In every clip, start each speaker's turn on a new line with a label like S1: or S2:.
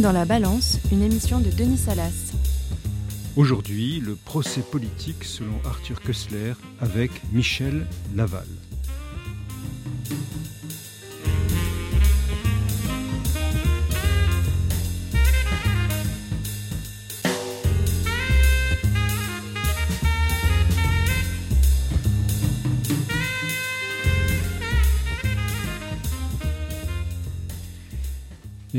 S1: Dans la balance, une émission de Denis Salas.
S2: Aujourd'hui, le procès politique selon Arthur Kessler avec Michel Laval.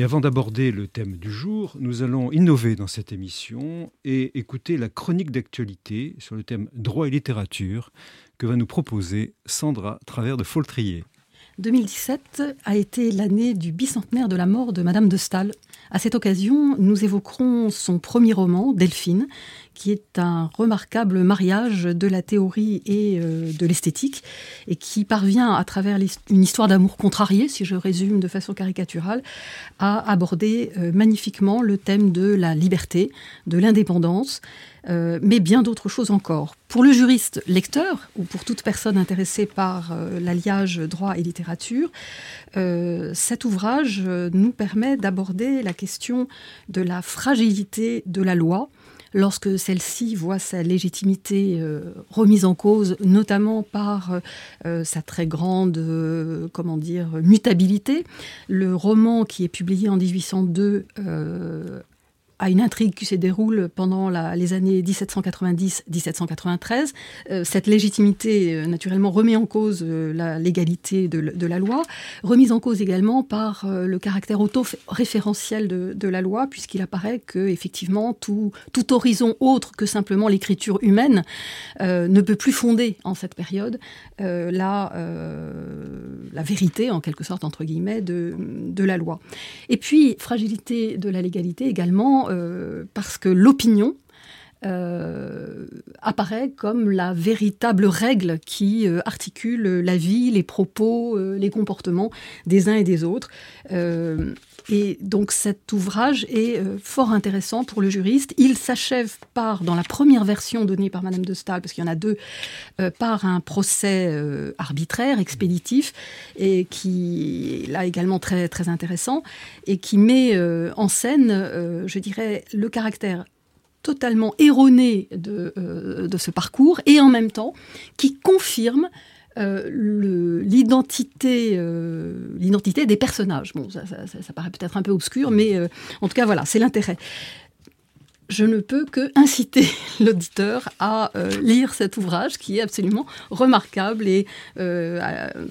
S2: Avant d'aborder le thème du jour, nous allons innover dans cette émission et écouter la chronique d'actualité sur le thème droit et littérature que va nous proposer Sandra Travers de Foltrier.
S3: 2017 a été l'année du bicentenaire de la mort de Madame de Staël. À cette occasion, nous évoquerons son premier roman, Delphine, qui est un remarquable mariage de la théorie et euh, de l'esthétique, et qui parvient, à travers une histoire d'amour contrarié, si je résume de façon caricaturale, à aborder euh, magnifiquement le thème de la liberté, de l'indépendance, euh, mais bien d'autres choses encore. Pour le juriste lecteur, ou pour toute personne intéressée par l'alliage droit et littérature, cet ouvrage nous permet d'aborder la question de la fragilité de la loi, lorsque celle-ci voit sa légitimité euh, remise en cause, notamment par euh, sa très grande, euh, comment dire, mutabilité. Le roman qui est publié en 1802 à une intrigue qui se déroule pendant les années 1790-1793. Euh, cette légitimité, euh, naturellement, remet en cause euh, la légalité de, la loi, remise en cause également par le caractère auto-référentiel de, la loi, puisqu'il apparaît que, effectivement, tout, horizon autre que simplement l'écriture humaine ne peut plus fonder, en cette période, la, vérité, en quelque sorte, entre guillemets, de la loi. Et puis, fragilité de la légalité également, euh, parce que l'opinion euh, apparaît comme la véritable règle qui euh, articule la vie, les propos, les comportements des uns et des autres. Et donc cet ouvrage est fort intéressant pour le juriste. Il s'achève par, dans la première version donnée par Madame de Staël, parce qu'il y en a deux, par un procès arbitraire, expéditif, et qui là également très, très intéressant, et qui met en scène, je dirais, le caractère totalement erroné euh, de, ce parcours et en même temps qui confirme euh, l'identité euh, l'identité des personnages. Bon, ça, ça, paraît peut-être un peu obscur, mais en tout cas, voilà, c'est l'intérêt je ne peux que inciter l'auditeur à lire cet ouvrage qui est absolument remarquable et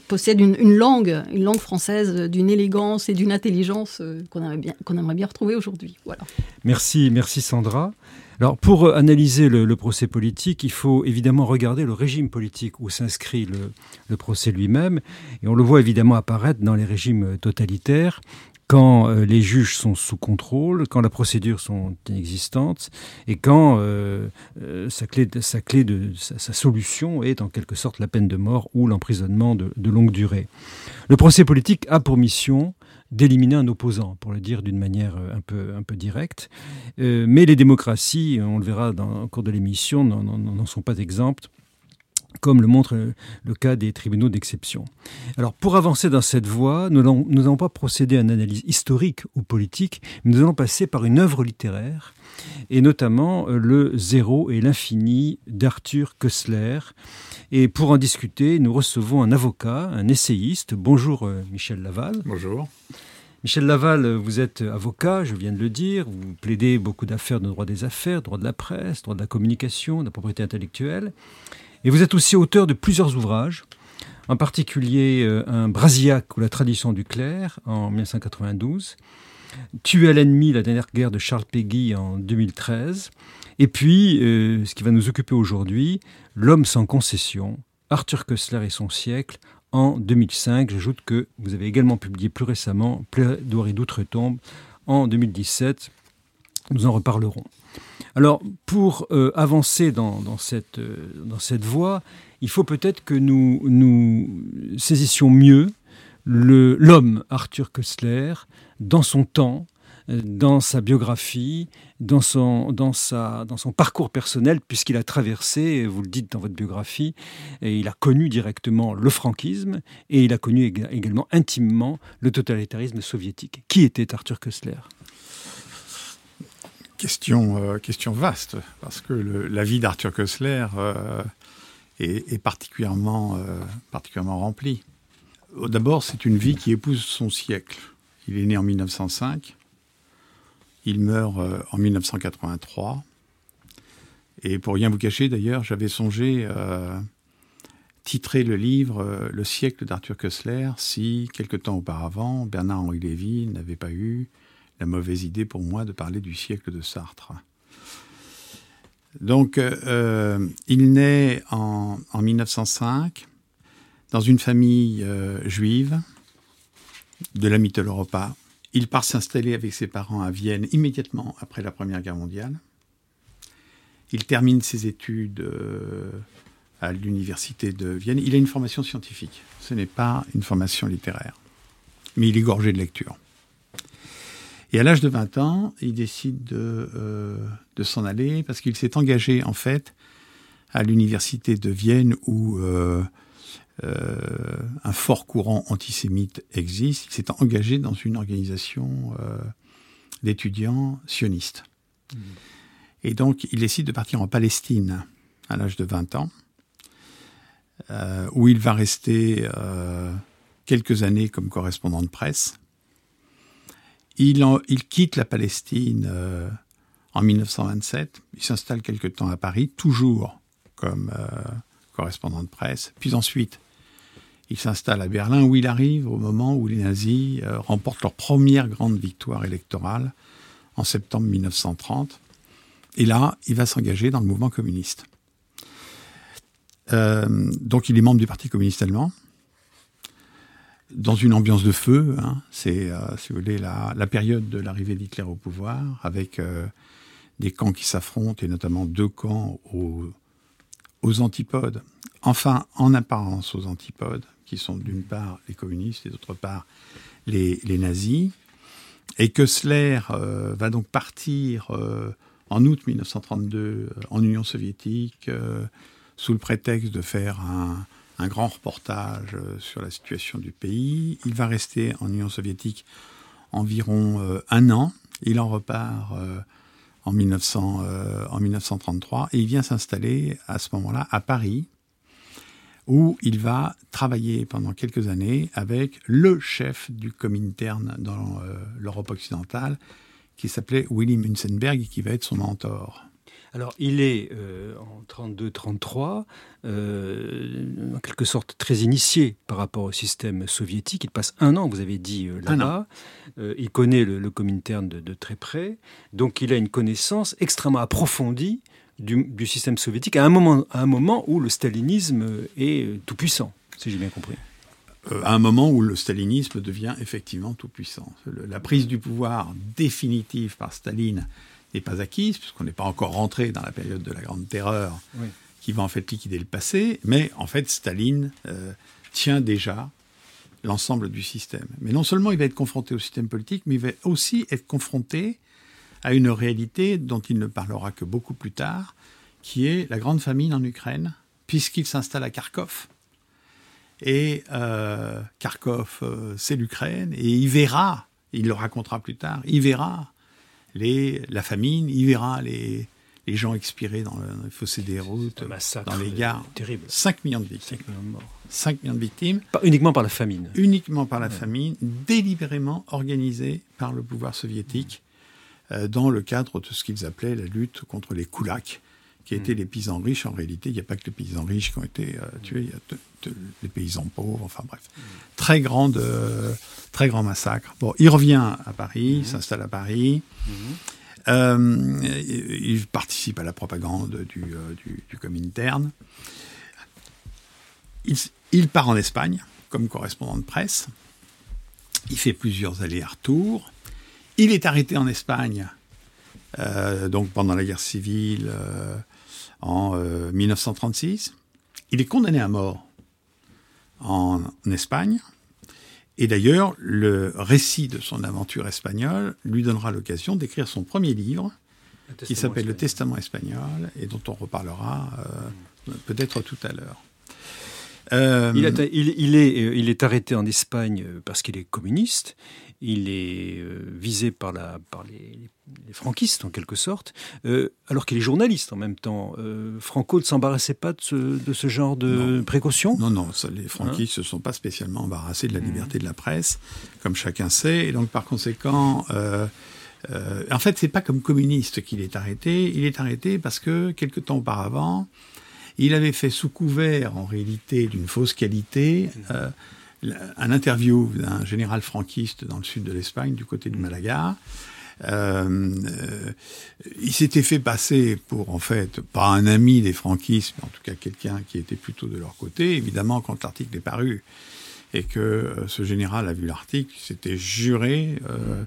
S3: possède une, langue, une langue française d'une élégance et d'une intelligence qu'on aimerait bien, qu'on aimerait bien retrouver aujourd'hui. Voilà.
S2: Merci, merci Sandra. Alors, pour euh, analyser le, procès politique, il faut évidemment regarder le régime politique où s'inscrit le, procès lui-même. Et on le voit évidemment apparaître dans les régimes totalitaires quand euh, les juges sont sous contrôle, quand la procédure sont inexistantes et quand euh, sa, clé, sa, clé de sa, solution est en quelque sorte la peine de mort ou l'emprisonnement de, longue durée. Le procès politique a pour mission d'éliminer un opposant, pour le dire d'une manière euh, un peu, directe. Euh, mais les démocraties, on le verra dans, au cours de l'émission, n'en sont pas exemptes comme le montre le cas des tribunaux d'exception. Alors, pour avancer dans cette voie, nous n'allons pas procéder à une analyse historique ou politique, mais nous allons passer par une œuvre littéraire, et notamment euh, le Zéro et l'infini d'Arthur Kessler, et pour en discuter, nous recevons un avocat, un essayiste. Bonjour euh, Michel Laval.
S4: Bonjour.
S2: Michel Laval, vous êtes avocat, je viens de le dire. Vous plaidez beaucoup d'affaires de droit des affaires, droit de la presse, droit de la communication, de la propriété intellectuelle. Et vous êtes aussi auteur de plusieurs ouvrages, en particulier euh, un Brasillac ou la tradition du clerc en 1992, Tuer l'ennemi, la dernière guerre de Charles Péguy en 2013, et puis, euh, ce qui va nous occuper aujourd'hui, L'homme sans concession, Arthur Kessler et son siècle, en 2005. J'ajoute que vous avez également publié plus récemment Plaidoirie d'outre-tombe en 2017. Nous en reparlerons. Alors, pour euh, avancer dans, cette, euh, dans cette voie, il faut peut-être que nous, nous saisissions mieux l'homme Arthur Kessler dans son temps, dans sa biographie, dans son, parcours personnel, puisqu'il a traversé, vous le dites dans votre biographie, et il a connu directement le franquisme et il a connu également intimement le totalitarisme soviétique. Qui était Arthur Kessler
S4: question, question vaste, parce que la vie d'Arthur Koessler est, particulièrement, particulièrement remplie. D'abord, c'est une vie qui épouse son siècle. Il est né en 1905, il meurt en 1983. Et pour rien vous cacher, d'ailleurs, j'avais songé titrer le livre euh, Le siècle d'Arthur Koessler si, quelque temps auparavant, Bernard-Henri Lévy n'avait pas eu la mauvaise idée pour moi de parler du siècle de Sartre. Donc, euh, euh, il naît en, 1905 dans une famille juive de la Mitteleuropa. Il part s'installer avec ses parents à Vienne immédiatement après la Première Guerre mondiale. Il termine ses études à l'université de Vienne. Il a une formation scientifique. Ce n'est pas une formation littéraire. Mais il est gorgé de lecture. Et à l'âge de 20 ans, il décide de, euh, de s'en aller parce qu'il s'est engagé, en fait, à l'université de Vienne où euh, euh, un fort courant antisémite existe. Il s'est engagé dans une organisation d'étudiants sionistes. Mmh. Et donc, il décide de partir en Palestine à l'âge de 20 ans. Euh, où il va rester euh, quelques années comme correspondant de presse. Il, quitte la Palestine euh, en 1927, il s'installe quelque temps à Paris, toujours comme correspondant de presse, puis ensuite il s'installe à Berlin où il arrive au moment où les nazis remportent leur première grande victoire électorale en septembre 1930. Et là, il va s'engager dans le mouvement communiste. Euh, donc il est membre du Parti communiste allemand, dans une ambiance de feu. Hein. C'est, euh, si vous voulez, la, période de l'arrivée d'Hitler au pouvoir, avec euh, des camps qui s'affrontent, et notamment deux camps aux, antipodes. Enfin, en apparence aux antipodes, qui sont d'une part les communistes et d'autre part les, les, nazis. Et Kessler va donc partir en août 1932 en Union soviétique sous le prétexte de faire un, grand reportage euh, sur la situation du pays. Il va rester en Union soviétique environ euh, un an. Il en repart euh, en, 1900, en 1933 et il vient s'installer à ce moment-là à Paris, où il va travailler pendant quelques années avec le chef du Comintern dans l'Europe occidentale, qui s'appelait Willy Münzenberg et qui va être son mentor.
S2: Alors, il est euh, en 32-33, euh, en quelque sorte très initié par rapport au système soviétique. Il passe un an, vous avez dit, euh, là-bas. il connaît le, le Comintern de, très près. Donc, il a une connaissance extrêmement approfondie du, système soviétique à un, moment, à un moment où le stalinisme est tout puissant, si j'ai bien compris
S4: à un moment où le stalinisme devient effectivement tout puissant. La prise du pouvoir définitive par Staline n'est pas acquise, puisqu'on n'est pas encore rentré dans la période de la Grande Terreur, qui va en fait liquider le passé, mais en fait Staline euh, tient déjà l'ensemble du système. Mais non seulement il va être confronté au système politique, mais il va aussi être confronté à une réalité dont il ne parlera que beaucoup plus tard, qui est la grande famine en Ukraine, puisqu'il s'installe à Kharkov. Et euh, Kharkov, euh, c'est l'Ukraine, et il verra, il le racontera plus tard, il verra les, la famine, il verra les, les gens expirer dans le, fossé des routes, dans les gares.
S2: Terrible.
S4: 5 millions de victimes. 5 millions de morts. 5 millions de victimes.
S2: Pas uniquement par la famine.
S4: Uniquement par la famine, délibérément organisée par le pouvoir soviétique euh, dans le cadre de ce qu'ils appelaient la lutte contre les koulaks, qui étaient mm. les paysans riches. En réalité, il n'y a pas que les paysans riches qui ont été euh, tués, il y a les paysans pauvres, enfin bref. Mm. Très, grande, euh, très grand massacre. Bon, il revient à Paris, il mm. s'installe à Paris. Euh, il participe à la propagande du, du, du Comintern. Il, il, part en Espagne comme correspondant de presse. Il fait plusieurs allers-retours. Il est arrêté en Espagne, donc pendant la guerre civile, euh, en 1936. Il est condamné à mort en Espagne. Et d'ailleurs, le récit de son aventure espagnole lui donnera l'occasion d'écrire son premier livre, qui s'appelle Le Testament espagnol, et dont on reparlera euh, peut-être tout à l'heure.
S2: Euh, il, est, il, est, il, est, arrêté en Espagne parce qu'il est communiste. Il est visé par, la, par les, les, franquistes, en quelque sorte, alors qu'il est journaliste en même temps. Franco ne s'embarrassait pas de ce, de ce genre de précautions
S4: Non, non, les franquistes ne se sont pas spécialement embarrassés de la mmh. liberté de la presse, comme chacun sait. Et donc, par conséquent, euh, en fait, c'est pas comme communiste qu'il est arrêté. Il est arrêté parce que quelque temps auparavant, il avait fait sous couvert, en réalité, d'une fausse qualité, euh, un interview d'un général franquiste dans le sud de l'Espagne, du côté du Malaga. Euh, il s'était fait passer pour, en fait, pas un ami des franquistes, mais en tout cas quelqu'un qui était plutôt de leur côté. Évidemment, quand l'article est paru et que ce général a vu l'article, il s'était juré euh,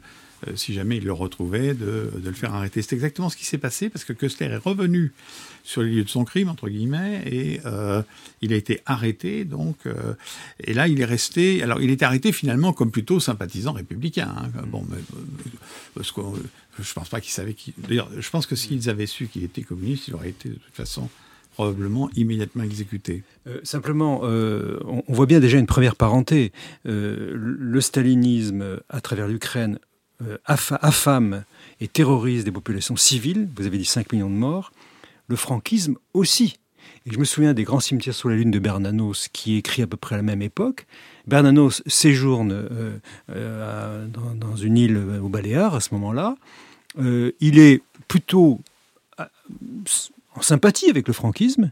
S4: si jamais il le retrouvait, de, le faire arrêter. C'est exactement ce qui s'est passé parce que Köstler est revenu sur les lieux de son crime, entre guillemets, et euh, il a été arrêté. Donc, euh, et là, il est resté. Alors, il est arrêté finalement comme plutôt sympathisant républicain. Hein. Bon, mais, parce que je pense pas qu'il savait. D'ailleurs, je pense que s'ils avaient su qu'il était communiste, il aurait été de toute façon probablement immédiatement exécuté.
S2: simplement, on, voit bien déjà une première parenté. le stalinisme, à travers l'Ukraine, euh, affame et terrorise des populations civiles, vous avez dit 5 millions de morts, le franquisme aussi. Et je me souviens des grands cimetières sous la lune de Bernanos, qui écrit à peu près à la même époque. Bernanos séjourne euh, euh, dans, une île au Baléares à ce moment-là. il est plutôt en sympathie avec le franquisme.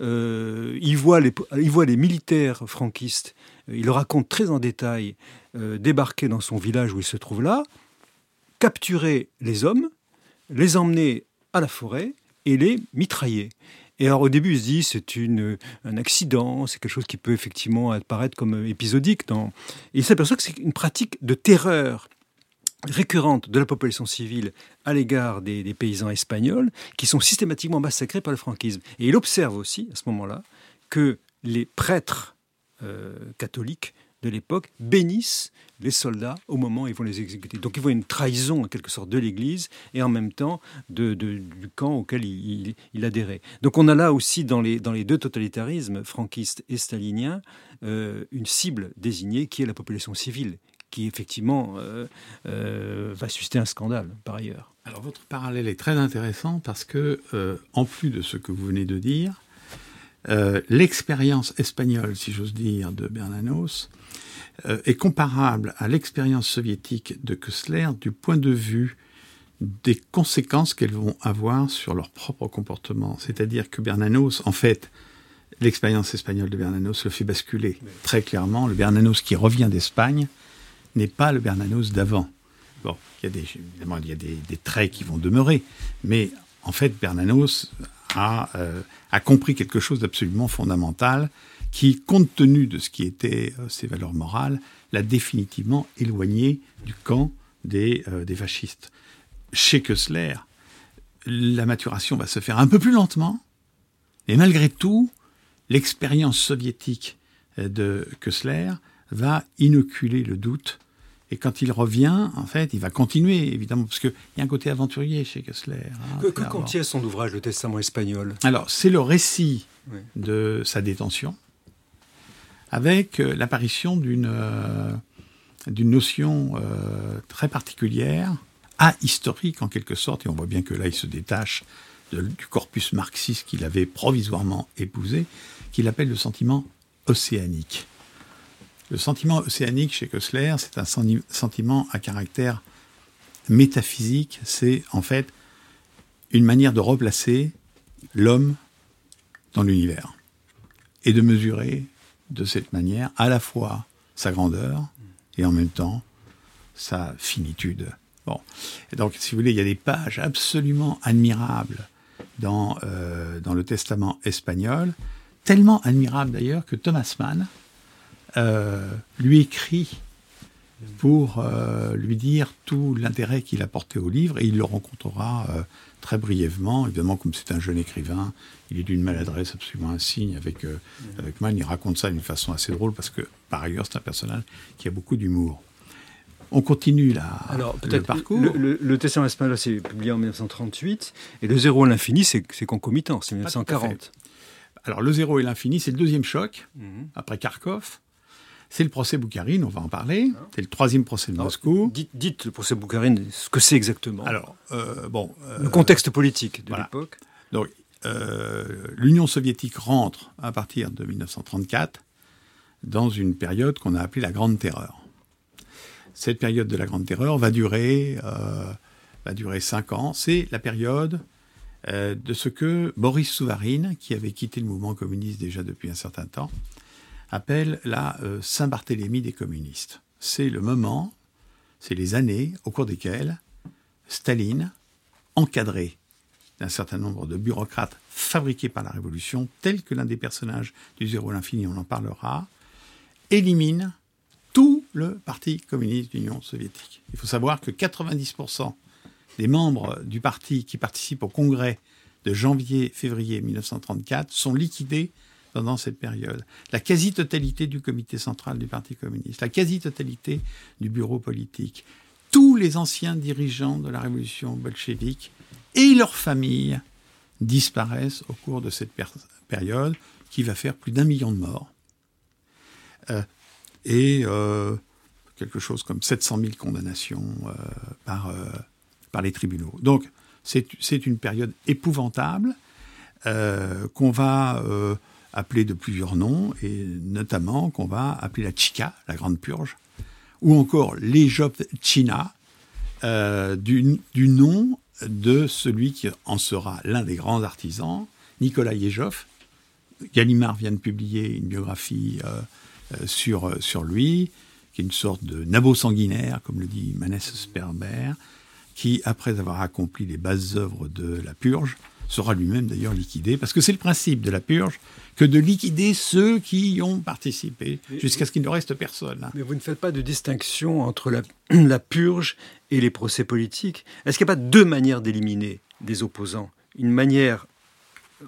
S2: il, voit les, il voit les militaires franquistes, il le raconte très en détail, débarquer dans son village où il se trouve là capturer les hommes, les emmener à la forêt et les mitrailler. Et alors au début, il se dit c'est un accident, c'est quelque chose qui peut effectivement apparaître comme épisodique. Il s'aperçoit que c'est une pratique de terreur récurrente de la population civile à l'égard des, paysans espagnols qui sont systématiquement massacrés par le franquisme. Et il observe aussi à ce moment-là que les prêtres euh, catholiques de l'époque bénissent les soldats au moment où ils vont les exécuter. Donc il voit une trahison en quelque sorte de l'Église et en même temps de, du camp auquel il, adhérait. Donc on a là aussi dans les, dans les deux totalitarismes, franquiste et stalinien, euh, une cible désignée qui est la population civile, qui effectivement euh, euh, va susciter un scandale par ailleurs.
S4: Alors votre parallèle est très intéressant parce que, en plus de ce que vous venez de dire, l'expérience espagnole, si j'ose dire, de Bernanos euh, est comparable à l'expérience soviétique de Kessler du point de vue des conséquences qu'elles vont avoir sur leur propre comportement. C'est-à-dire que Bernanos, en fait, l'expérience espagnole de Bernanos le fait basculer. Très clairement, le Bernanos qui revient d'Espagne n'est pas le Bernanos d'avant. Bon, il y a évidemment, il y a des, traits qui vont demeurer, mais en fait, Bernanos a, euh, a compris quelque chose d'absolument fondamental, qui, compte tenu de ce qui était euh, ses valeurs morales, l'a définitivement éloigné du camp des, euh, des fascistes. Chez Kessler, la maturation va se faire un peu plus lentement, et malgré tout, l'expérience soviétique euh, de Kessler va inoculer le doute. Et quand il revient, en fait, il va continuer, évidemment, parce qu'il y a un côté aventurier chez Kessler.
S2: Hein, que, que contient son ouvrage, Le Testament espagnol?
S4: Alors, c'est le récit de sa détention, avec euh, l'apparition d'une euh, d'une notion euh, très particulière, ahistorique en quelque sorte, et on voit bien que là il se détache du corpus marxiste qu'il avait provisoirement épousé, qu'il appelle le sentiment océanique. Le sentiment océanique chez Kessler, c'est un sentiment à caractère métaphysique, c'est en fait une manière de replacer l'homme dans l'univers et de mesurer de cette manière à la fois sa grandeur et en même temps sa finitude. Bon. Donc, si vous voulez, il y a des pages absolument admirables dans, euh, dans le Testament espagnol, tellement admirables d'ailleurs que Thomas Mann lui écrit pour euh, lui dire tout l'intérêt qu'il a porté au livre et il le rencontrera très brièvement. Évidemment, comme c'est un jeune écrivain, il est d'une maladresse absolument insigne avec, euh, avec Mann. Il raconte ça d'une façon assez drôle parce que, par ailleurs, c'est un personnage qui a beaucoup d'humour. On continue là. Alors, le parcours.
S2: Le, le, Testament espagnol, c'est publié en 1938, et le Zéro à l'infini, c'est concomitant, c'est 1940.
S4: Alors, le zéro et l'infini, c'est le deuxième choc, mhm. après Kharkov. C'est le procès Boukharine, on va en parler. C'est le troisième procès de Moscou.
S2: Dites, le procès Boukharine, ce que c'est exactement.
S4: Alors, euh, bon.
S2: Euh, le contexte politique de l'époque.
S4: Donc, euh, l'Union soviétique rentre à partir de 1934 dans une période qu'on a appelée la Grande Terreur. Cette période de la Grande Terreur va durer, va durer cinq ans. C'est la période de ce que Boris Souvarine, qui avait quitté le mouvement communiste déjà depuis un certain temps, appelle la euh, Saint-Barthélemy des communistes. C'est le moment, c'est les années au cours desquelles Staline, encadré d'un certain nombre de bureaucrates fabriqués par la Révolution, tels que l'un des personnages du Zéro l'infini, on en parlera, élimine tout le Parti communiste d'Union soviétique. Il faut savoir que 90% des membres du parti qui participent au congrès de janvier-février 1934 sont liquidés pendant cette période. La quasi-totalité du comité central du Parti communiste, la quasi-totalité du bureau politique, tous les anciens dirigeants de la révolution bolchevique et leurs familles disparaissent au cours de cette période qui va faire plus d'un million de morts. Euh, et euh, quelque chose comme 700 000 condamnations euh, par, par les tribunaux. Donc c'est une période épouvantable qu'on va appelée de plusieurs noms, et notamment qu'on va appeler la Chica, la Grande Purge, ou encore l'Ejop-China, euh, du, nom de celui qui en sera l'un des grands artisans, Nicolas Yejov. Gallimard vient de publier une biographie euh, euh, sur, sur lui, qui est une sorte de nabo sanguinaire, comme le dit Manès Sperber, qui, après avoir accompli les bases œuvres de la purge, sera lui-même d'ailleurs liquidé, parce que c'est le principe de la purge que de liquider ceux qui y ont participé, jusqu'à ce qu'il ne reste personne.
S2: Mais vous ne faites pas de distinction entre la, la purge et les procès politiques. Est-ce qu'il n'y a pas deux manières d'éliminer des opposants? Une manière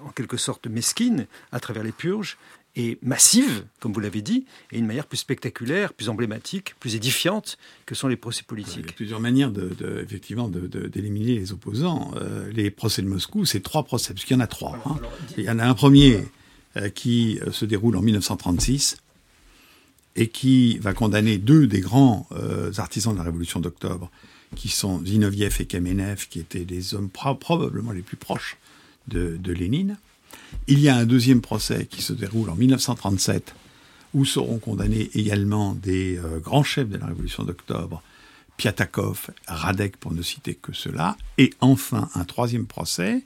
S2: en quelque sorte mesquine, à travers les purges, et massive, comme vous l'avez dit, et une manière plus spectaculaire, plus emblématique, plus édifiante que sont les procès politiques. Il y
S4: a plusieurs manières, de, effectivement, d'éliminer les opposants. Euh, les procès de Moscou, c'est trois procès, parce qu'il y en a trois. Hein. Il y en a un premier euh, qui euh, se déroule en 1936 et qui va condamner deux des grands artisans de la Révolution d'octobre, qui sont Zinoviev et Kamenev, qui étaient les hommes probablement les plus proches de, de Lénine. Il y a un deuxième procès qui se déroule en 1937 où seront condamnés également des euh, grands chefs de la Révolution d'octobre, Piatakov, Radek pour ne citer que cela, et enfin un troisième procès,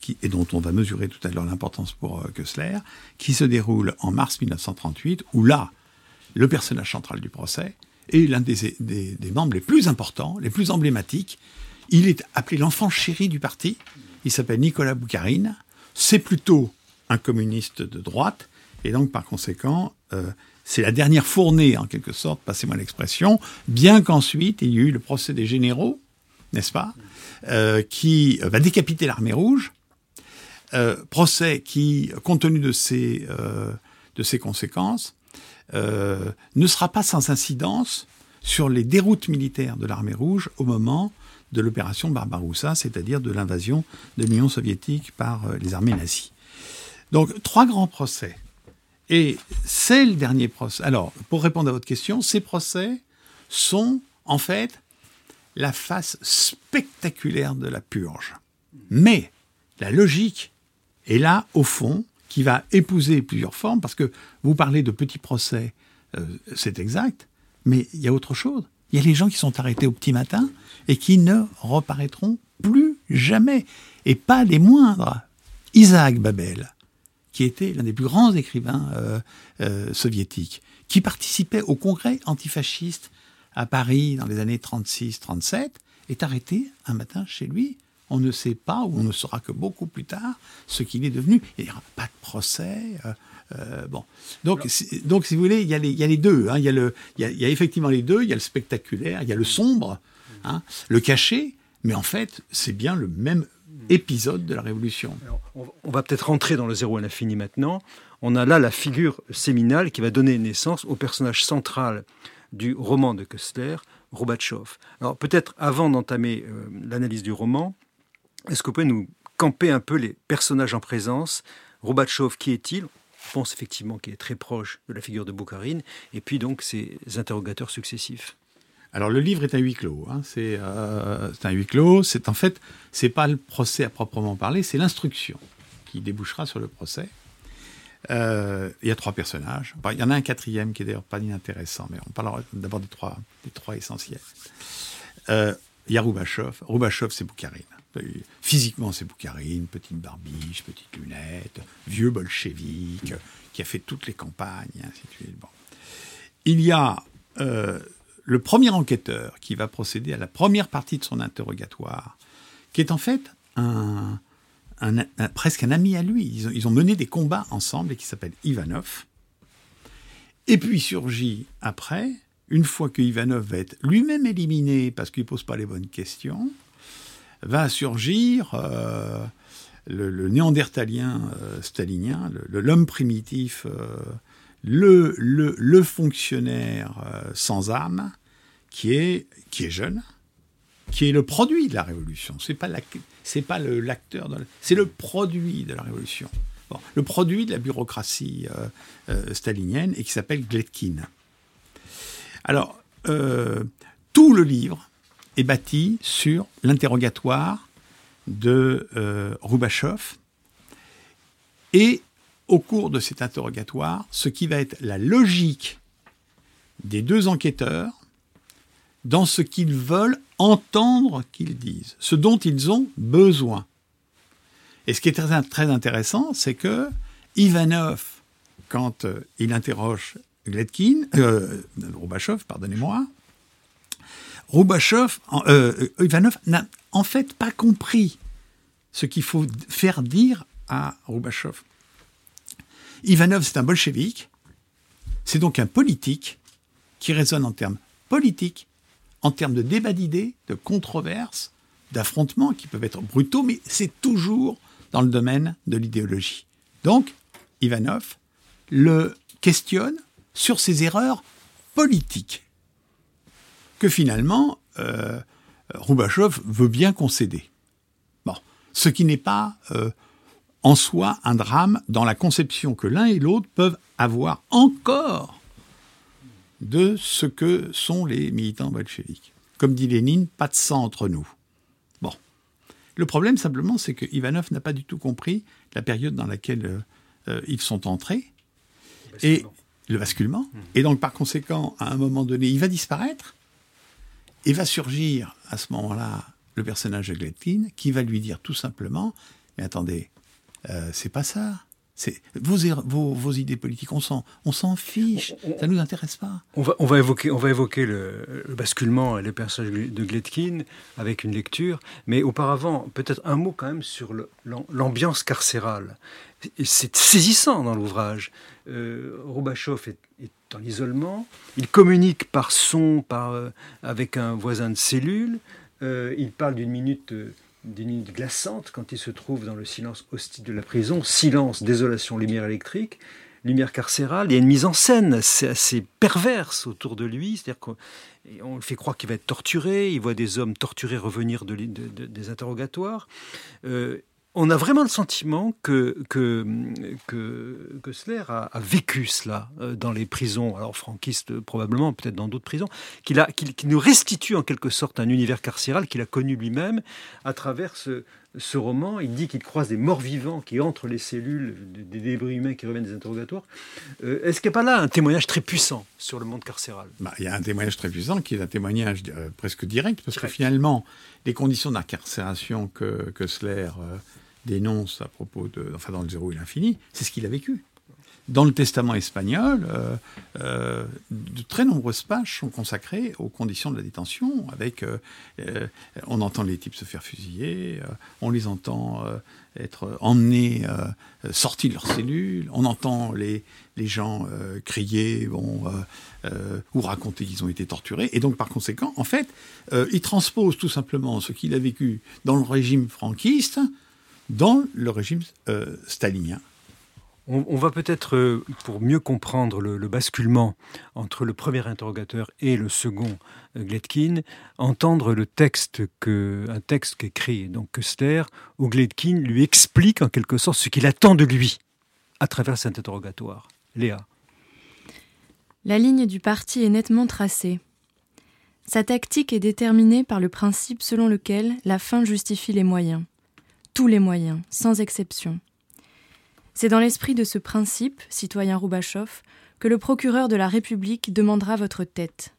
S4: qui, et dont on va mesurer tout à l'heure l'importance pour euh, Kessler, qui se déroule en mars 1938, où là, le personnage central du procès est l'un des, des, membres les plus importants, les plus emblématiques. Il est appelé l'enfant chéri du parti, il s'appelle Nicolas Boukharine, c'est plutôt un communiste de droite, et donc par conséquent, euh, c'est la dernière fournée, en quelque sorte, passez-moi l'expression, bien qu'ensuite il y ait eu le procès des généraux, n'est-ce pas, euh, qui va décapiter l'armée rouge, euh, procès qui, compte tenu de ses, de ses conséquences, ne sera pas sans incidence sur les déroutes militaires de l'armée rouge au moment de l'opération Barbaroussa, c'est-à-dire de l'invasion de l'Union soviétique par euh, les armées nazies. Donc, trois grands procès. Et c'est le dernier procès. Alors, pour répondre à votre question, ces procès sont en fait la face spectaculaire de la purge. Mais la logique est là, au fond, qui va épouser plusieurs formes, parce que vous parlez de petits procès, euh, c'est exact, mais il y a autre chose. Il y a les gens qui sont arrêtés au petit matin et qui ne reparaîtront plus jamais. Et pas des moindres. Isaac Babel, qui était l'un des plus grands écrivains euh, euh, soviétiques, qui participait au congrès antifasciste à Paris dans les années 36-37, est arrêté un matin chez lui. On ne sait pas, ou on ne saura que beaucoup plus tard, ce qu'il est devenu. Il n'y aura pas de procès. Euh, euh, bon. Donc, si, donc, si vous voulez, il y a les, il y a les deux. Hein. Il, y a le, il, y a, effectivement les deux. Il y a le spectaculaire, il y a le sombre, hein, le caché. Mais en fait, c'est bien le même épisode de la Révolution.
S2: on va peut-être rentrer dans le zéro à l'infini maintenant. On a là la figure séminale qui va donner naissance au personnage central du roman de Kessler, Robatchov. Alors peut-être avant d'entamer euh, l'analyse du roman, est-ce que vous pouvez nous camper un peu les personnages en présence? Robatchov, qui est-il? On pense effectivement qu'il est très proche de la figure de Boukharine, et puis donc ces interrogateurs successifs.
S4: Alors le livre est un huis clos. Hein. Euh, c'est un huis clos. C'est en fait, c'est pas le procès à proprement parler, c'est l'instruction qui débouchera sur le procès. Euh, il y a trois personnages. il y en a un quatrième qui est d'ailleurs pas inintéressant, mais on parlera d'abord des trois, des trois essentiels. Euh, il y a Roubachov. Roubachov, c'est Boukharine. Physiquement, c'est Boukharine, petite barbiche, petite lunette, vieux bolchevique, qui a fait toutes les campagnes. Bon. Il y a le premier enquêteur qui va procéder à la première partie de son interrogatoire, qui est en fait un, presque un ami à lui. Ils ont, mené des combats ensemble et qui s'appelle Ivanov. Et puis surgit après, une fois que Ivanov va être lui-même éliminé parce qu'il ne pose pas les bonnes questions, va surgir euh, le, néandertalien euh, stalinien, l'homme primitif euh, le, le, fonctionnaire euh, sans âme qui est, qui est jeune, qui est le produit de la révolution. C'est pas c'est pas l'acteur, c'est le produit de la révolution. le produit de la bureaucratie stalinienne et qui s'appelle Gletkin. Alors, tout le livre est bâti sur l'interrogatoire de Roubachov et au cours de cet interrogatoire ce qui va être la logique des deux enquêteurs dans ce qu'ils veulent entendre qu'ils disent, ce dont ils ont besoin. Et ce qui est très, intéressant, c'est que Ivanov, quand euh, il interroge Gletkin, euh, pardonnez-moi, Roubachov, euh, Ivanov n'a en fait pas compris ce qu'il faut faire dire à Roubachov. Ivanov, c'est un bolchevique. C'est donc un politique qui résonne en termes politiques, en termes de débat d'idées, de controverses, d'affrontements qui peuvent être brutaux, mais c'est toujours dans le domaine de l'idéologie. Donc, Ivanov le questionne sur ses erreurs politiques, que finalement, euh, veut bien concéder. Bon, ce qui n'est pas euh, en soi un drame dans la conception que l'un et l'autre peuvent avoir encore de ce que sont les militants bolcheviques. Comme dit Lénine, pas de sang entre nous. Bon. Le problème simplement, c'est que Ivanov n'a pas du tout compris la période dans laquelle euh, euh, ils sont entrés. et le basculement. Mmh. Et donc, par conséquent, à un moment donné, il va disparaître et va surgir à ce moment-là le personnage de Gletkin qui va lui dire tout simplement Mais attendez, euh, c'est pas ça. C'est vos, vos, vos, idées politiques, on s'en, on s'en fiche, ça nous intéresse pas.
S2: On va, on va évoquer, on va évoquer le, basculement et le personnage de Gletkin avec une lecture, mais auparavant, peut-être un mot quand même sur l'ambiance carcérale. C'est saisissant dans l'ouvrage. Euh, est, dans l'isolement, il communique par son, par, euh, avec un voisin de cellule, euh, il parle d'une minute d'une minute glaçante quand il se trouve dans le silence hostile de la prison. Silence, désolation, lumière électrique, lumière carcérale. Il y a une mise en scène assez, perverse autour de lui. C'est-à-dire qu'on le fait croire qu'il va être torturé. Il voit des hommes torturés revenir de, des interrogatoires. Euh, on a vraiment le sentiment que, que, que, a, vécu cela euh, dans les prisons, alors franquistes probablement, peut-être dans d'autres prisons, qu'il nous restitue en quelque sorte un univers carcéral qu'il a connu lui-même à travers ce, roman. Il dit qu'il croise des morts vivants qui entrent les cellules, des débris humains qui reviennent des interrogatoires. Euh, est-ce qu'il n'y a pas là un témoignage très puissant sur le monde carcéral?
S4: Bah, Il y a un témoignage très puissant qui est un témoignage euh, presque direct, parce que finalement, les conditions d'incarcération que, que dénonce à propos de, enfin dans le zéro et l'infini, c'est ce qu'il a vécu. Dans le testament espagnol, euh, euh, de très nombreuses pages sont consacrées aux conditions de la détention. Avec, euh, on entend les types se faire fusiller, on les entend être emmenés, sortis de leurs cellules, on entend les, les gens crier, bon, ou raconter qu'ils ont été torturés. Et donc, par conséquent, en fait, il transpose tout simplement ce qu'il a vécu dans le régime franquiste dans le régime euh, stalinien.
S2: On, va peut-être, euh, pour mieux comprendre le, basculement entre le premier interrogateur et le second euh, Gletkin, entendre le texte que, un texte qu'écrit donc Köstler, où Gletkin lui explique en quelque sorte ce qu'il attend de lui à travers cet interrogatoire Léa.
S1: La ligne du parti est nettement tracée. Sa tactique est déterminée par le principe selon lequel la fin justifie les moyens. Tous les moyens, sans exception. C'est dans l'esprit de ce principe, citoyen Roubachov, que le procureur de la République demandera votre tête.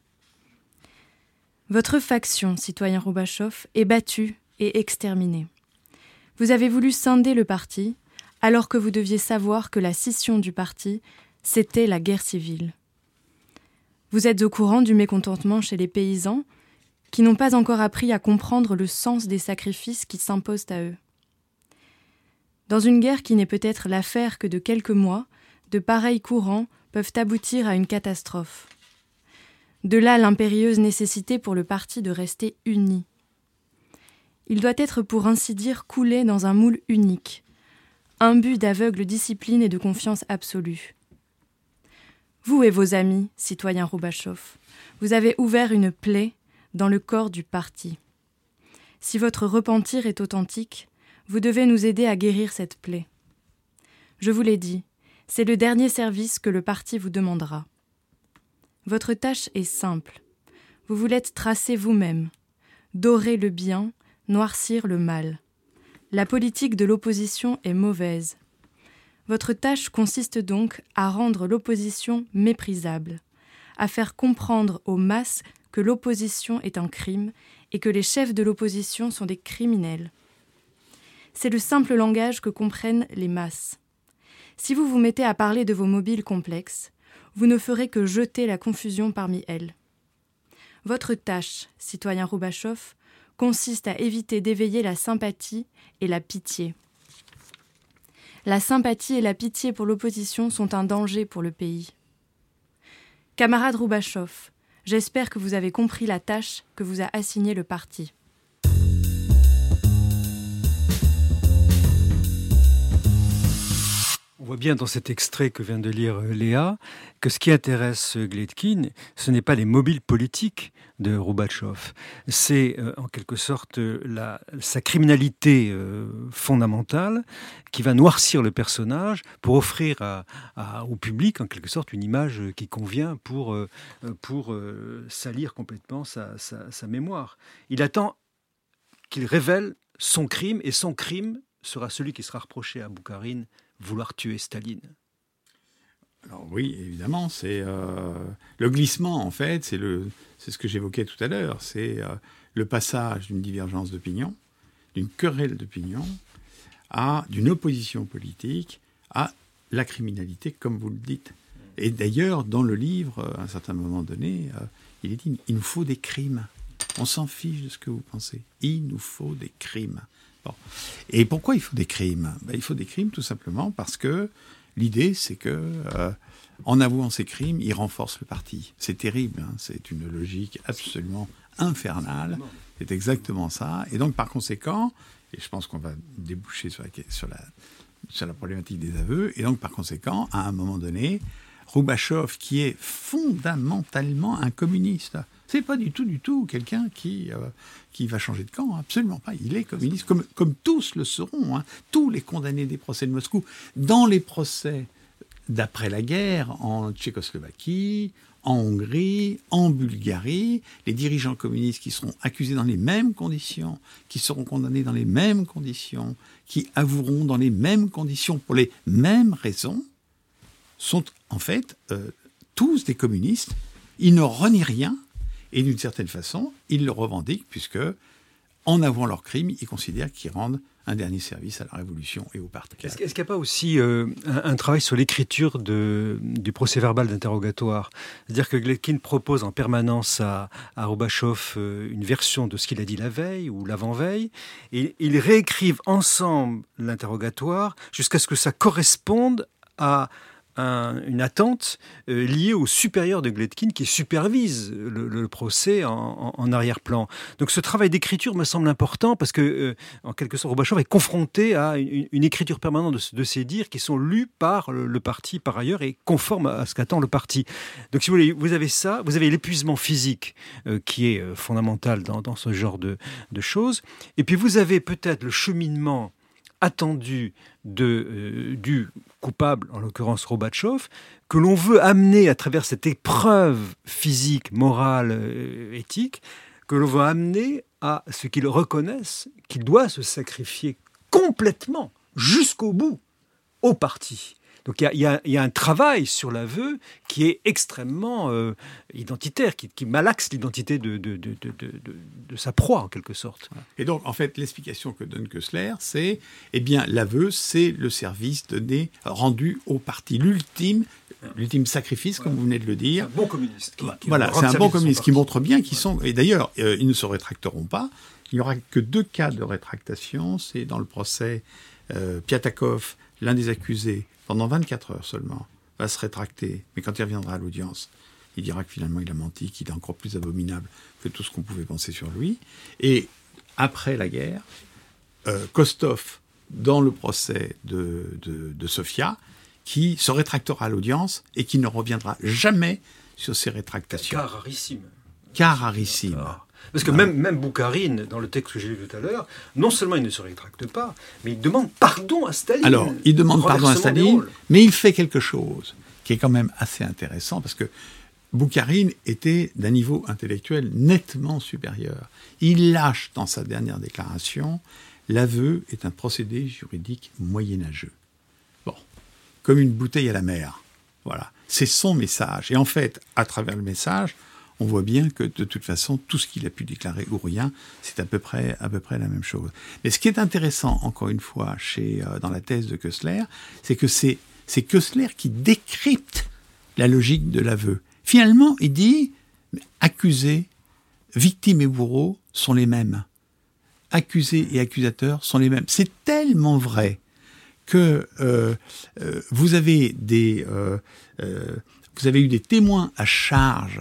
S1: Votre faction, citoyen Roubachov, est battue et exterminée. Vous avez voulu scinder le parti, alors que vous deviez savoir que la scission du parti, c'était la guerre civile. Vous êtes au courant du mécontentement chez les paysans, qui n'ont pas encore appris à comprendre le sens des sacrifices qui s'imposent à eux. Dans une guerre qui n'est peut-être l'affaire que de quelques mois, de pareils courants peuvent aboutir à une catastrophe. De là l'impérieuse nécessité pour le parti de rester uni. Il doit être pour ainsi dire coulé dans un moule unique, imbu d'aveugle discipline et de confiance absolue. Vous et vos amis, citoyens Roubachov, vous avez ouvert une plaie dans le corps du parti. Si votre repentir est authentique, vous devez nous aider à guérir cette plaie. Je vous l'ai dit, c'est le dernier service que le parti vous demandera. Votre tâche est simple. Vous voulez tracer vous-même, dorer le bien, noircir le mal. La politique de l'opposition est mauvaise. Votre tâche consiste donc à rendre l'opposition méprisable, à faire comprendre aux masses que l'opposition est un crime et que les chefs de l'opposition sont des criminels. C'est le simple langage que comprennent les masses. Si vous vous mettez à parler de vos mobiles complexes, vous ne ferez que jeter la confusion parmi elles. Votre tâche, citoyen Roubachov, consiste à éviter d'éveiller la sympathie et la pitié. La sympathie et la pitié pour l'opposition sont un danger pour le pays. Camarade Roubachov, j'espère que vous avez compris la tâche que vous a assignée le parti.
S2: Bien dans cet extrait que vient de lire euh, Léa que ce qui intéresse euh, Gletkin, ce n'est pas les mobiles politiques de Roubatchov, c'est euh, en quelque sorte sa criminalité fondamentale qui va noircir le personnage pour offrir au public en quelque sorte une image qui convient pour, pour salir complètement sa, sa mémoire. Il attend qu'il révèle son crime et son crime sera celui qui sera reproché à Boukharine vouloir tuer Staline
S4: alors oui, évidemment, c'est euh, le glissement en fait, c'est ce que j'évoquais tout à l'heure, c'est euh, le passage d'une divergence d'opinion, d'une querelle d'opinion, à d'une opposition politique, à la criminalité, comme vous le dites. Et d'ailleurs, dans le livre, à un certain moment donné, euh, il est dit il nous faut des crimes. On s'en fiche de ce que vous pensez. Il nous faut des crimes. Et pourquoi il faut des crimes? Ben, Il faut des crimes tout simplement parce que l'idée, c'est que euh, en avouant ces crimes, il renforce le parti. C'est terrible, hein. c'est une logique absolument infernale. C'est exactement ça. Et donc, par conséquent, et je pense qu'on va déboucher sur la, sur, la, sur la problématique des aveux, et donc, par conséquent, à un moment donné, Roubachov, qui est fondamentalement un communiste, c'est pas du tout, du tout quelqu'un qui, euh, qui va changer de camp, hein. absolument pas. Il est communiste, comme, comme tous le seront, hein. tous les condamnés des procès de Moscou. Dans les procès d'après la guerre, en Tchécoslovaquie, en Hongrie, en Bulgarie, les dirigeants communistes qui seront accusés dans les mêmes conditions, qui seront condamnés dans les mêmes conditions, qui avoueront dans les mêmes conditions pour les mêmes raisons, sont en fait euh, tous des communistes. Ils ne renient rien, et d'une certaine façon, ils le revendiquent, puisque, en avouant leur crime, ils considèrent qu'ils rendent un dernier service à la Révolution et au parti.
S2: Est-ce qu'il n'y a pas aussi euh, un, travail sur l'écriture du procès verbal d'interrogatoire? C'est-à-dire que Gletkin propose en permanence à, à euh, une version de ce qu'il a dit la veille ou l'avant-veille, et ils réécrivent ensemble l'interrogatoire jusqu'à ce que ça corresponde à une attente euh, liée au supérieur de Gletkin qui supervise le, procès en, arrière-plan. Donc ce travail d'écriture me semble important parce que, euh, en quelque sorte, Robachov est confronté à une, écriture permanente de, ces dires qui sont lus par le, parti par ailleurs et conformes à ce qu'attend le parti. Donc si vous voulez, vous avez ça, vous avez l'épuisement physique euh, qui est fondamental dans, ce genre de choses, et puis vous avez peut-être le cheminement attendu de, du coupable, en l'occurrence Robatchov, que l'on veut amener à travers cette épreuve physique, morale, éthique, que l'on veut amener à ce qu'il reconnaisse qu'il doit se sacrifier complètement, jusqu'au bout, au parti. Donc il y, a, un travail sur l'aveu qui est extrêmement euh, identitaire, qui, malaxe l'identité de, de, sa proie en quelque sorte.
S4: Et donc en fait l'explication que donne Kessler, c'est eh bien l'aveu, c'est le service donné rendu au parti, l'ultime l'ultime sacrifice, comme vous venez de le dire.
S2: Un bon communiste.
S4: voilà, c'est un bon communiste qui montre bien qu'ils sont. Et d'ailleurs, euh, ils ne se rétracteront pas. Il n'y aura que deux cas de rétractation. C'est dans le procès euh, Piatakov, l'un des accusés, pendant 24 heures seulement, va se rétracter. Mais quand il reviendra à l'audience, il dira que finalement il a menti, qu'il est encore plus abominable que tout ce qu'on pouvait penser sur lui. Et après la guerre, euh, Kostov, dans le procès de, de, Sofia, qui se rétractera à l'audience et qui ne reviendra jamais sur ses rétractations.
S2: Car rarissime.
S4: Car rarissime.
S2: Parce que même, même Boukharine, dans le texte que j'ai lu tout à l'heure, non seulement il ne se rétracte pas, mais il demande pardon à Staline.
S4: Alors, il demande pardon à Staline, mais il fait quelque chose qui est quand même assez intéressant, parce que Boukharine était d'un niveau intellectuel nettement supérieur. Il lâche dans sa dernière déclaration l'aveu est un procédé juridique moyenâgeux. Bon, comme une bouteille à la mer. Voilà, c'est son message. Et en fait, à travers le message, on voit bien que de toute façon, tout ce qu'il a pu déclarer ou rien, c'est à peu près à peu près la même chose. Mais ce qui est intéressant, encore une fois, chez euh, dans la thèse de Kessler, c'est que c'est c'est Kessler qui décrypte la logique de l'aveu. Finalement, il dit accusé, victime et bourreau sont les mêmes. Accusé et accusateur sont les mêmes. C'est tellement vrai que euh, euh, vous avez des vous avez eu des témoins à charge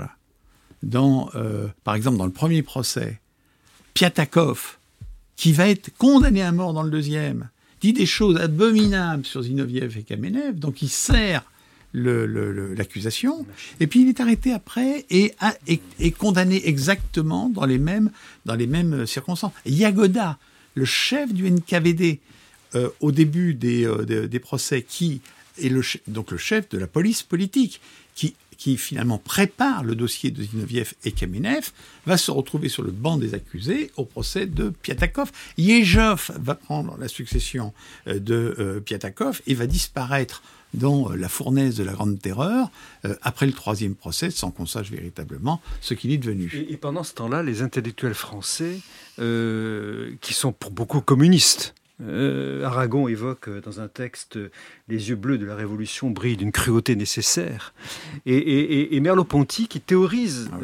S4: dans, euh, par exemple, dans le premier procès, Piatakov, qui va être condamné à mort dans le deuxième, dit des choses abominables sur Zinoviev et Kamenev, donc il sert l'accusation, et puis il est arrêté après et, condamné exactement dans les mêmes, dans les mêmes circonstances. Yagoda, le chef du NKVD, euh, au début des, euh, des, procès, qui est le, donc le chef de la police politique, qui qui finalement prépare le dossier de Zinoviev et Kamenev, va se retrouver sur le banc des accusés au procès de Piatakov. Yezhov va prendre la succession euh, de euh, Piatakov et va disparaître dans euh, la fournaise de la Grande Terreur après le troisième procès, sans qu'on sache véritablement ce qu'il est devenu.
S2: Et, pendant ce temps-là, les intellectuels français, qui sont pour beaucoup communistes, euh, Aragon évoque euh, dans un texte euh, Les yeux bleus de la Révolution brillent d'une cruauté nécessaire. Et, Merleau-Ponty, qui théorise ah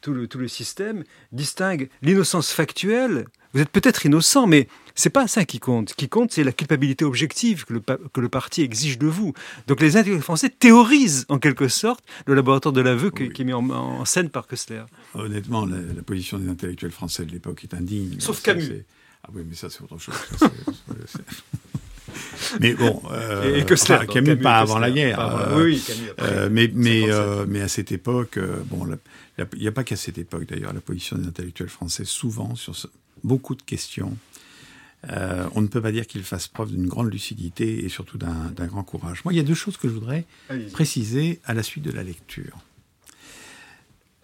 S2: tout, le, tout le système, distingue l'innocence factuelle. Vous êtes peut-être innocent, mais c'est pas ça qui compte. Ce qui compte, c'est la culpabilité objective que le, que le, parti exige de vous. Donc les intellectuels français théorisent en quelque sorte le laboratoire de l'aveu qui est mis en, scène par Kessler.
S4: Honnêtement, la, la, position des intellectuels français de l'époque est indigne.
S2: Sauf Camus.
S4: Ah oui, mais ça, c'est autre chose. mais bon,
S2: euh, et, que
S4: Camus, pas avant la guerre.
S2: Euh, oui, Camus
S4: euh, mais, mais, mais à cette époque, bon, il n'y a pas qu'à cette époque d'ailleurs, la position des intellectuels français, souvent, sur beaucoup de questions, on ne peut pas dire qu'ils fassent preuve d'une grande lucidité et surtout d'un grand courage. Moi, il y a deux choses que je voudrais préciser à la suite de la lecture.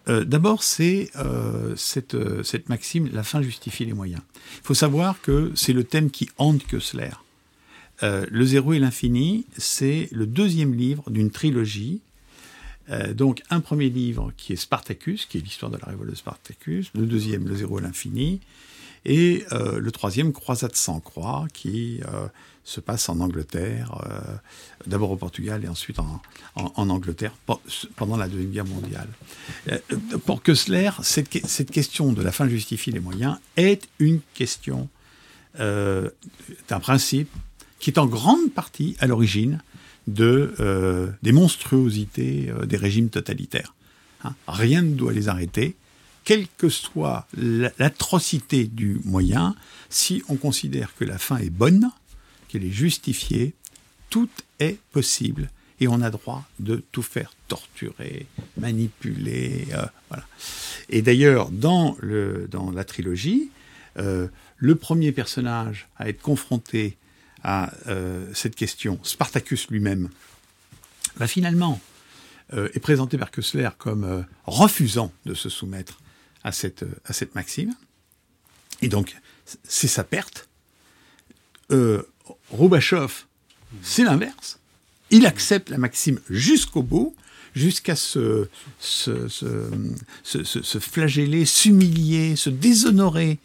S4: Euh, d'abord, c'est euh, euh, cette, maxime, la fin justifie les moyens. Il faut savoir que c'est le thème qui hante Kessler. le zéro et l'infini, c'est le deuxième livre d'une trilogie. donc un premier livre qui est Spartacus, qui est l'histoire de la révolte de Spartacus, le deuxième, le zéro et l'infini, et le troisième, Croisade sans croix, qui se passe en Angleterre, euh, d'abord au Portugal et ensuite en, Angleterre pendant la Deuxième Guerre mondiale. Euh, pour Kessler, cette, question de la fin justifie les moyens est une question euh, d'un principe qui est en grande partie à l'origine de, des monstruosités des régimes totalitaires. Hein. Rien ne doit les arrêter, quelle que soit l'atrocité du moyen, si on considère que la fin est bonne, qu'elle est justifiée, tout est possible et on a droit de tout faire torturer, manipuler, euh. Et d'ailleurs, dans, la trilogie, le premier personnage à être confronté à cette question, Spartacus lui-même, va finalement est présenté par Kessler comme refusant de se soumettre à cette, maxime. Et donc, c'est sa perte. Euh, c'est l'inverse. Il accepte la maxime jusqu'au bout, jusqu'à se, se, se, flageller, s'humilier, se déshonorer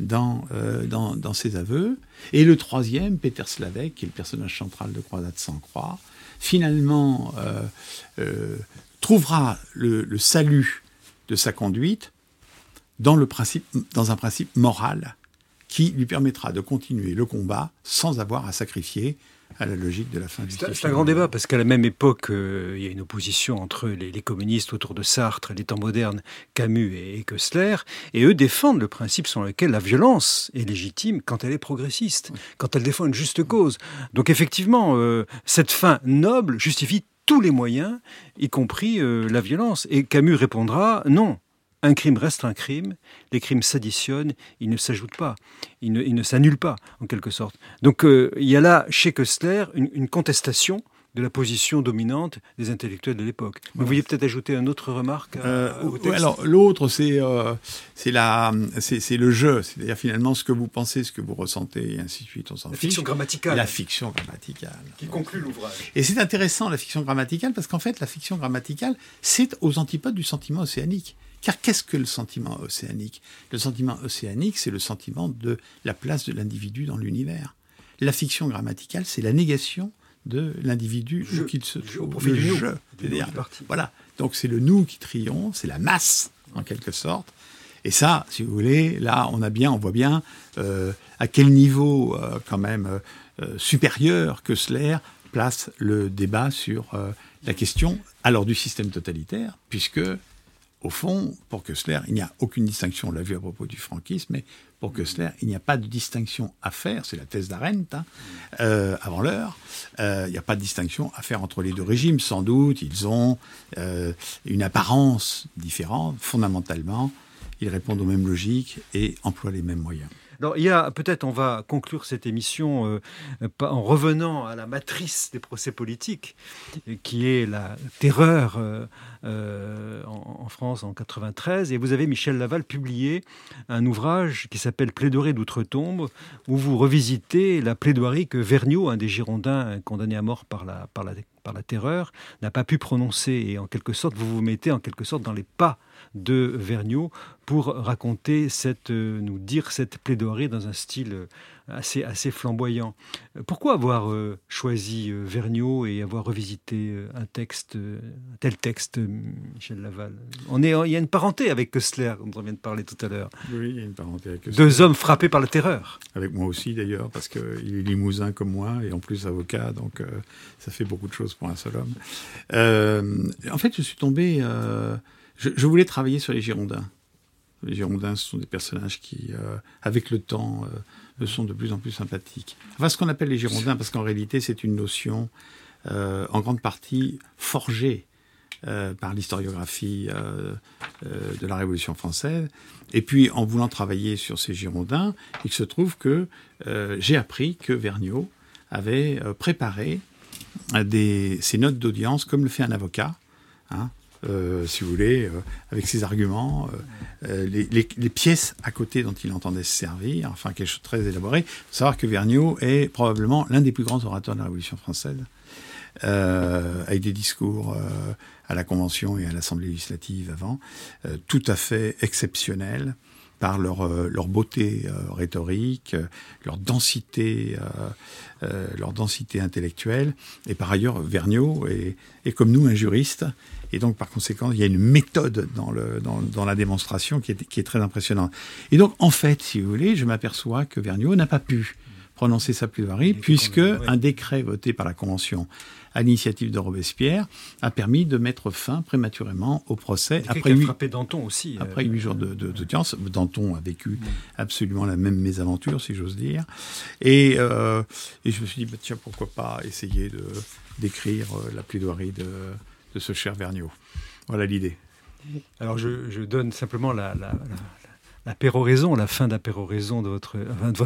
S4: dans, euh, dans, ses aveux. Et le troisième, Peter Slavek, qui est le personnage central de Croisade sans croix, finalement euh, euh, trouvera le, salut de sa conduite dans, le principe, dans un principe moral qui lui permettra de continuer le combat sans avoir à sacrifier à la logique de la fin du
S2: C'est un grand débat parce qu'à la même époque, euh, il y a une opposition entre les, communistes autour de Sartre, les temps modernes, Camus et, Kessler, et eux défendent le principe selon lequel la violence est légitime quand elle est progressiste, quand elle défend une juste cause. Donc effectivement, euh, cette fin noble justifie tous les moyens, y compris euh, la violence. Et Camus répondra non un crime reste un crime, les crimes s'additionnent, ils ne s'ajoutent pas, ils ne, s'annulent pas, en quelque sorte. Donc euh, il y a là, chez Kessler, une, contestation de la position dominante des intellectuels de l'époque. Vous vouliez peut-être ajouter une autre remarque
S4: euh, Alors l'autre, c'est euh, c'est le jeu, c'est-à-dire finalement ce que vous pensez, ce que vous ressentez, et ainsi de suite. On
S2: la fiction grammaticale.
S4: La fiction grammaticale.
S2: Qui conclut l'ouvrage.
S4: Et c'est intéressant la fiction grammaticale parce qu'en fait la fiction grammaticale, c'est aux antipodes du sentiment océanique. Car qu'est-ce que le sentiment océanique? Le sentiment océanique, c'est le sentiment de la place de l'individu dans l'univers. La fiction grammaticale, c'est la négation de l'individu
S2: où
S4: qu'il se
S2: trouve. le jeu.
S4: Voilà. Donc c'est le nous qui triomphe, c'est la masse en quelque sorte. Et ça, si vous voulez, là, on a bien, on voit bien euh, à quel niveau euh, quand même euh, supérieur que Kessler place le débat sur la question alors du système totalitaire, puisque au fond, pour Kessler, il n'y a aucune distinction, on l'a vu à propos du franquisme, mais pour Kessler, il n'y a pas de distinction à faire, c'est la thèse d'Arendt, hein, euh, avant l'heure, euh, il n'y a pas de distinction à faire entre les deux régimes. Sans doute, ils ont euh, une apparence différente, fondamentalement, ils répondent aux mêmes logiques et emploient les mêmes moyens.
S2: Alors, il y a peut-être, on va conclure cette émission euh, en revenant à la matrice des procès politiques, qui est la terreur euh, euh, en, France en 93. Et vous avez, Michel Laval, publié un ouvrage qui s'appelle Plaidoirie d'outre-tombe, où vous revisitez la plaidoirie que Vergniaud, un des Girondins condamnés à mort par la, par la, par la terreur, n'a pas pu prononcer. Et en quelque sorte, vous vous mettez en quelque sorte dans les pas de Vergniaud pour raconter cette, euh, nous dire cette plaidoirie dans un style euh, assez, assez flamboyant. Pourquoi avoir euh, choisi Vergniaud et avoir revisité un texte, un tel texte, Michel Laval? On est, Il y a une parenté avec Kessler, dont on vient de parler tout à l'heure.
S4: Oui, il y a une parenté avec Kessler.
S2: Deux hommes frappés par la terreur.
S4: Avec moi aussi d'ailleurs, parce qu'il est limousin comme moi et en plus avocat, donc ça fait beaucoup de choses pour un seul homme. en fait, je suis tombé je, voulais travailler sur les Girondins. Les Girondins, ce sont des personnages qui, euh, avec le temps, euh, sont de plus en plus sympathiques. Enfin, ce qu'on appelle les Girondins, parce qu'en réalité, c'est une notion euh, en grande partie forgée par l'historiographie de la Révolution française. Et puis, en voulant travailler sur ces Girondins, il se trouve que j'ai appris que Vergniaud avait préparé ses notes d'audience comme le fait un avocat. Hein, euh, si vous voulez, euh, avec ses arguments, euh, les, pièces à côté dont il entendait se servir, enfin quelque chose de très élaboré. Il faut savoir que Vergniaud est probablement l'un des plus grands orateurs de la Révolution française, avec des discours à la Convention et à l'Assemblée législative avant, tout à fait exceptionnels par leur, leur beauté rhétorique, leur densité, leur densité intellectuelle. Et par ailleurs, Vergniaud est, est, comme nous un juriste et donc, par conséquent, il y a une méthode dans, le, dans, dans la démonstration qui est, qui est, très impressionnante. Et donc, en fait, si vous voulez, je m'aperçois que Vergniaud n'a pas pu prononcer sa plaidoirie, puisque un décret voté par la Convention à l'initiative de Robespierre a permis de mettre fin prématurément au procès.
S2: Après huit, frappé Danton aussi.
S4: Euh, après huit jours d'audience. De, Danton a vécu absolument la même mésaventure, si j'ose dire. Et, euh, et, je me suis dit, bah, tiens, pourquoi pas essayer d'écrire euh, la plaidoirie de de ce cher Vergniaud. Voilà l'idée.
S2: Alors je, donne simplement la, la péroraison, la fin de la péroraison de votre,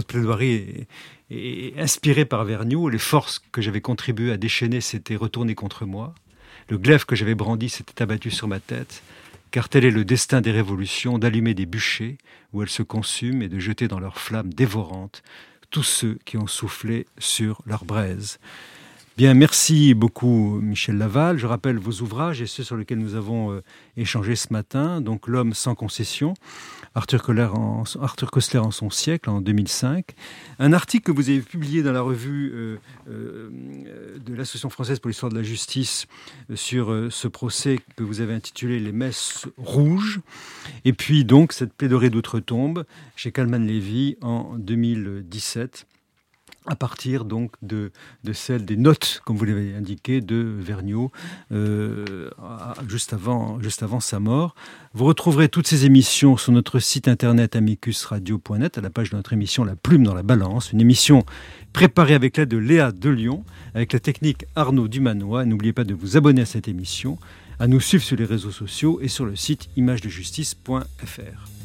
S2: plaidoirie est, inspirée par Vergniaud. Les forces que j'avais contribué à déchaîner s'étaient retournées contre moi. Le glaive que j'avais brandi s'était abattu sur ma tête. Car tel est le destin des révolutions, d'allumer des bûchers où elles se consument et de jeter dans leurs flammes dévorantes tous ceux qui ont soufflé sur leur braise. Bien, merci beaucoup Michel Laval. Je rappelle vos ouvrages et ceux sur lesquels nous avons euh, échangé ce matin. Donc L'homme sans concession, Arthur, en, Kostler en son siècle en 2005. Un article que vous avez publié dans la revue euh, euh, de l'Association française pour l'histoire de la justice sur ce procès que vous avez intitulé Les messes rouges. Et puis donc cette plaidoirie d'outre-tombe chez Kalman Levy en 2017 à partir donc de, de celle des notes, comme vous l'avez indiqué, de Vergniaud, euh, juste, avant, sa mort. Vous retrouverez toutes ces émissions sur notre site internet amicusradio.net, à la page de notre émission La Plume dans la Balance, une émission préparée avec l'aide de Léa de Lyon, avec la technique Arnaud Dumanois. N'oubliez pas de vous abonner à cette émission, à nous suivre sur les réseaux sociaux et sur le site imagedejustice.fr.